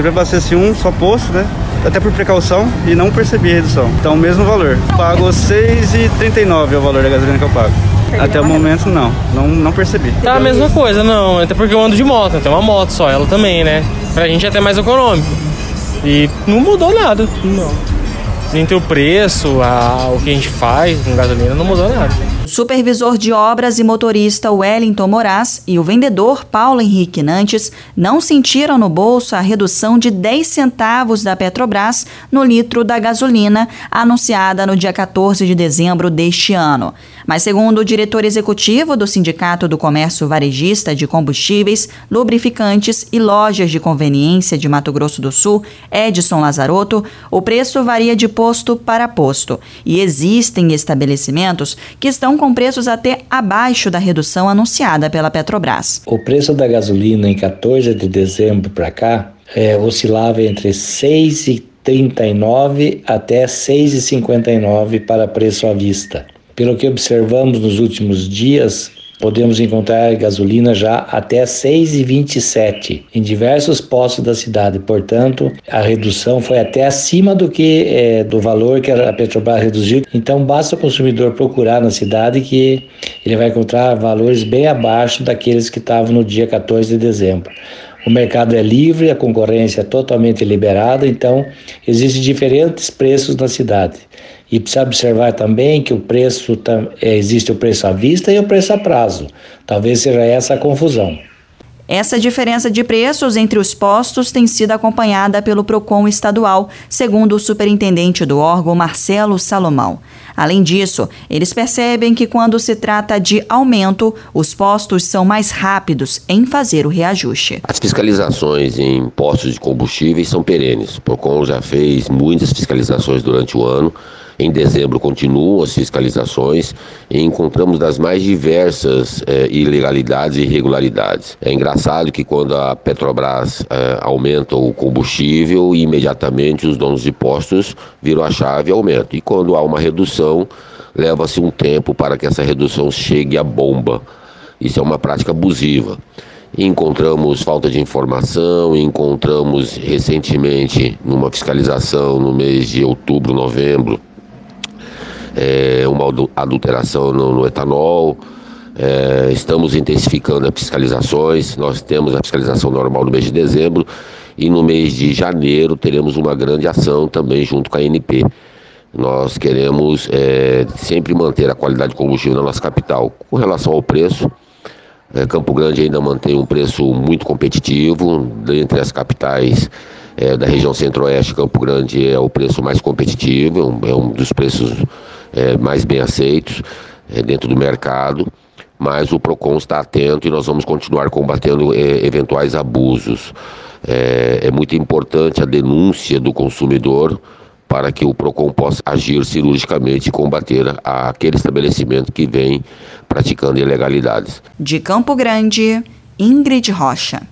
sempre abasteci um só posto, né? Até por precaução e não percebi a redução. Então, o mesmo valor. Pago R$ 6,39 é o valor da gasolina que eu pago. Até o momento, não. Não, não percebi. Tá a mesma coisa, não. Até porque eu ando de moto, tem uma moto só, ela também, né? Pra gente é até mais econômico. E não mudou nada. Não. Entre o preço, a, o que a gente faz com gasolina, não mudou nada supervisor de obras e motorista Wellington Moraes e o vendedor Paulo Henrique Nantes não sentiram no bolso a redução de 10 centavos da Petrobras no litro da gasolina anunciada no dia 14 de dezembro deste ano. Mas, segundo o diretor executivo do Sindicato do Comércio Varejista de Combustíveis, Lubrificantes e Lojas de Conveniência de Mato Grosso do Sul, Edson Lazarotto, o preço varia de posto para posto e existem estabelecimentos que estão com preços até abaixo da redução anunciada pela Petrobras. O preço da gasolina em 14 de dezembro para cá é, oscilava entre 6,39 até 6,59 para preço à vista. Pelo que observamos nos últimos dias, podemos encontrar gasolina já até 6,27 em diversos postos da cidade. Portanto, a redução foi até acima do que é, do valor que a Petrobras reduziu. Então, basta o consumidor procurar na cidade que ele vai encontrar valores bem abaixo daqueles que estavam no dia 14 de dezembro. O mercado é livre, a concorrência é totalmente liberada, então existem diferentes preços na cidade. E precisa observar também que o preço é, existe o preço à vista e o preço a prazo. Talvez seja essa a confusão. Essa diferença de preços entre os postos tem sido acompanhada pelo Procon estadual, segundo o superintendente do órgão, Marcelo Salomão. Além disso, eles percebem que quando se trata de aumento, os postos são mais rápidos em fazer o reajuste. As fiscalizações em postos de combustíveis são perenes. O Procon já fez muitas fiscalizações durante o ano em dezembro continuam as fiscalizações e encontramos das mais diversas eh, ilegalidades e irregularidades. É engraçado que quando a Petrobras eh, aumenta o combustível, imediatamente os donos de postos viram a chave e aumentam. E quando há uma redução, leva-se um tempo para que essa redução chegue à bomba. Isso é uma prática abusiva encontramos falta de informação, encontramos recentemente numa fiscalização no mês de outubro, novembro, é, uma adulteração no, no etanol. É, estamos intensificando as fiscalizações. Nós temos a fiscalização normal no mês de dezembro e no mês de janeiro teremos uma grande ação também junto com a ANP. Nós queremos é, sempre manter a qualidade de combustível na nossa capital. Com relação ao preço, é, Campo Grande ainda mantém um preço muito competitivo, dentre as capitais é, da região centro-oeste, Campo Grande é o preço mais competitivo, é um dos preços é, mais bem aceitos é, dentro do mercado, mas o PROCON está atento e nós vamos continuar combatendo é, eventuais abusos. É, é muito importante a denúncia do consumidor para que o PROCON possa agir cirurgicamente e combater aquele estabelecimento que vem praticando ilegalidades. De Campo Grande, Ingrid Rocha.